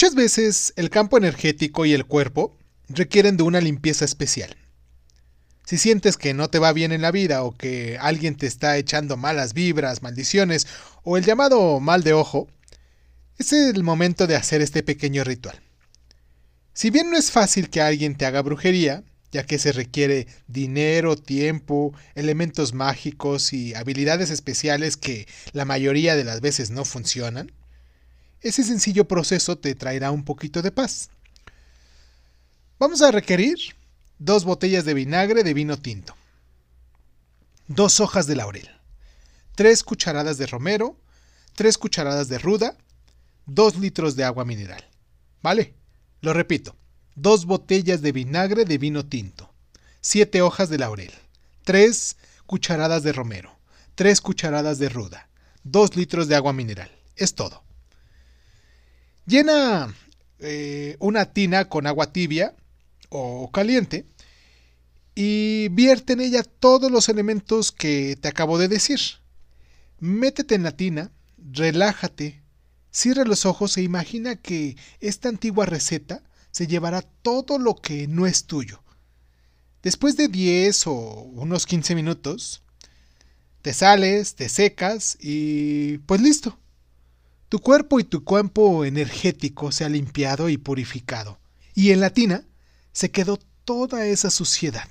Muchas veces el campo energético y el cuerpo requieren de una limpieza especial. Si sientes que no te va bien en la vida o que alguien te está echando malas vibras, maldiciones o el llamado mal de ojo, es el momento de hacer este pequeño ritual. Si bien no es fácil que alguien te haga brujería, ya que se requiere dinero, tiempo, elementos mágicos y habilidades especiales que la mayoría de las veces no funcionan, ese sencillo proceso te traerá un poquito de paz. Vamos a requerir dos botellas de vinagre de vino tinto, dos hojas de laurel, tres cucharadas de romero, tres cucharadas de ruda, dos litros de agua mineral. ¿Vale? Lo repito, dos botellas de vinagre de vino tinto, siete hojas de laurel, tres cucharadas de romero, tres cucharadas de ruda, dos litros de agua mineral. Es todo. Llena eh, una tina con agua tibia o caliente y vierte en ella todos los elementos que te acabo de decir. Métete en la tina, relájate, cierra los ojos e imagina que esta antigua receta se llevará todo lo que no es tuyo. Después de 10 o unos 15 minutos, te sales, te secas y pues listo. Tu cuerpo y tu cuerpo energético se ha limpiado y purificado. Y en la tina se quedó toda esa suciedad.